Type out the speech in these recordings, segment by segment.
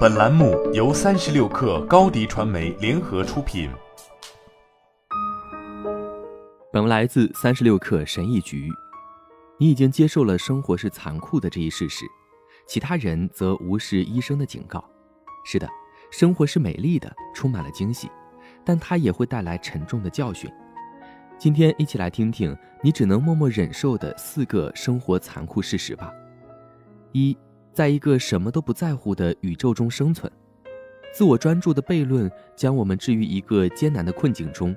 本栏目由三十六氪高低传媒联合出品。本文来自三十六氪神译局。你已经接受了生活是残酷的这一事实，其他人则无视医生的警告。是的，生活是美丽的，充满了惊喜，但它也会带来沉重的教训。今天一起来听听你只能默默忍受的四个生活残酷事实吧。一，在一个什么都不在乎的宇宙中生存，自我专注的悖论将我们置于一个艰难的困境中。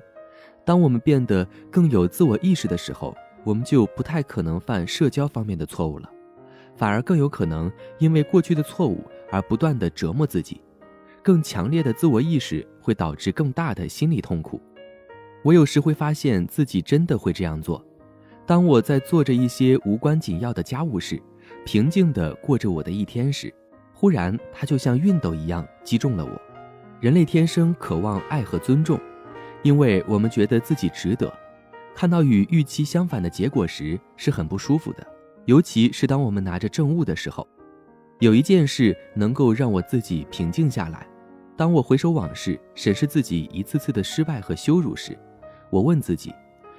当我们变得更有自我意识的时候，我们就不太可能犯社交方面的错误了，反而更有可能因为过去的错误而不断的折磨自己。更强烈的自我意识会导致更大的心理痛苦。我有时会发现自己真的会这样做。当我在做着一些无关紧要的家务事，平静地过着我的一天时，忽然它就像熨斗一样击中了我。人类天生渴望爱和尊重，因为我们觉得自己值得。看到与预期相反的结果时是很不舒服的，尤其是当我们拿着证物的时候。有一件事能够让我自己平静下来。当我回首往事，审视自己一次次的失败和羞辱时。我问自己，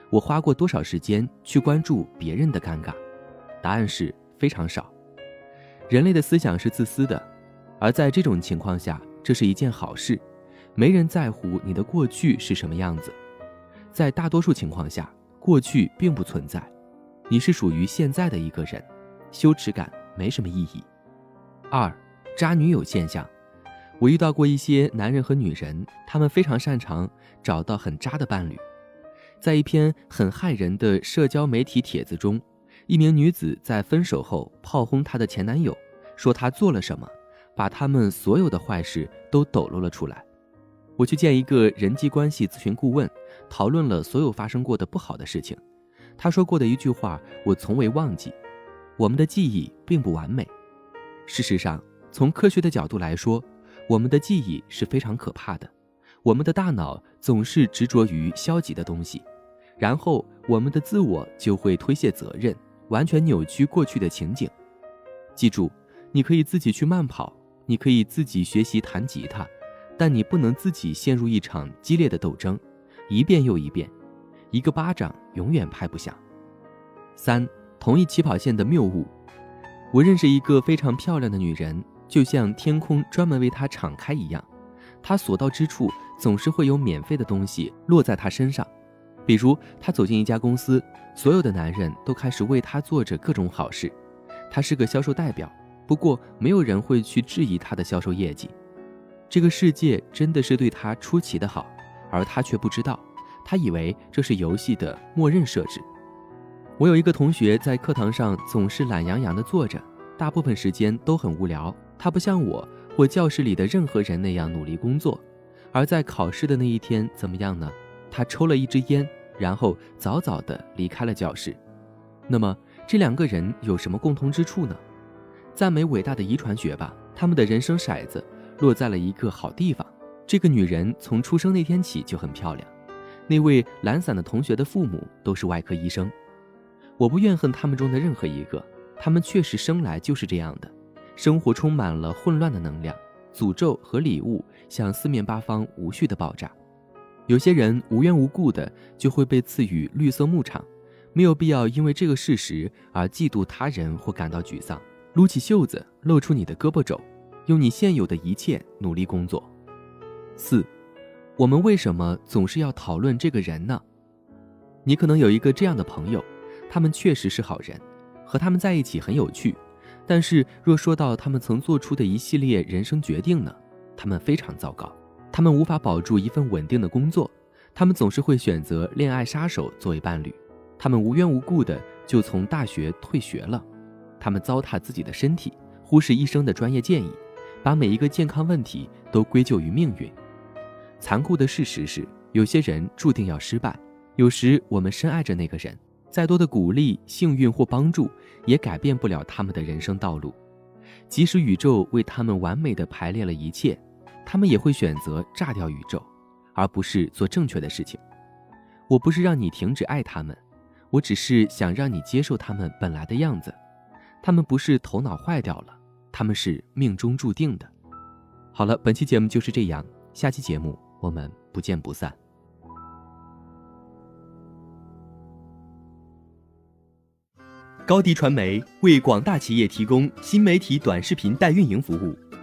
我花过多少时间去关注别人的尴尬？答案是非常少。人类的思想是自私的，而在这种情况下，这是一件好事。没人在乎你的过去是什么样子，在大多数情况下，过去并不存在。你是属于现在的一个人，羞耻感没什么意义。二，渣女友现象。我遇到过一些男人和女人，他们非常擅长找到很渣的伴侣。在一篇很骇人的社交媒体帖子中，一名女子在分手后炮轰她的前男友，说他做了什么，把他们所有的坏事都抖露了出来。我去见一个人际关系咨询顾问，讨论了所有发生过的不好的事情。他说过的一句话，我从未忘记：我们的记忆并不完美。事实上，从科学的角度来说，我们的记忆是非常可怕的。我们的大脑总是执着于消极的东西。然后我们的自我就会推卸责任，完全扭曲过去的情景。记住，你可以自己去慢跑，你可以自己学习弹吉他，但你不能自己陷入一场激烈的斗争，一遍又一遍，一个巴掌永远拍不响。三，同一起跑线的谬误。我认识一个非常漂亮的女人，就像天空专门为她敞开一样，她所到之处总是会有免费的东西落在她身上。比如，他走进一家公司，所有的男人都开始为他做着各种好事。他是个销售代表，不过没有人会去质疑他的销售业绩。这个世界真的是对他出奇的好，而他却不知道。他以为这是游戏的默认设置。我有一个同学在课堂上总是懒洋洋地坐着，大部分时间都很无聊。他不像我或教室里的任何人那样努力工作。而在考试的那一天，怎么样呢？他抽了一支烟，然后早早地离开了教室。那么，这两个人有什么共同之处呢？赞美伟大的遗传学吧，他们的人生骰子落在了一个好地方。这个女人从出生那天起就很漂亮。那位懒散的同学的父母都是外科医生。我不怨恨他们中的任何一个，他们确实生来就是这样的。生活充满了混乱的能量，诅咒和礼物向四面八方无序的爆炸。有些人无缘无故的就会被赐予绿色牧场，没有必要因为这个事实而嫉妒他人或感到沮丧。撸起袖子，露出你的胳膊肘，用你现有的一切努力工作。四，我们为什么总是要讨论这个人呢？你可能有一个这样的朋友，他们确实是好人，和他们在一起很有趣。但是若说到他们曾做出的一系列人生决定呢？他们非常糟糕。他们无法保住一份稳定的工作，他们总是会选择恋爱杀手作为伴侣，他们无缘无故的就从大学退学了，他们糟蹋自己的身体，忽视医生的专业建议，把每一个健康问题都归咎于命运。残酷的事实是，有些人注定要失败。有时我们深爱着那个人，再多的鼓励、幸运或帮助，也改变不了他们的人生道路。即使宇宙为他们完美的排列了一切。他们也会选择炸掉宇宙而不是做正确的事情。我不是让你停止爱他们我只是想让你接受他们本来的样子。他们不是头脑坏掉了他们是命中注定的。好了本期节目就是这样下期节目我们不见不散。高迪传媒为广大企业提供新媒体短视频代运营服务。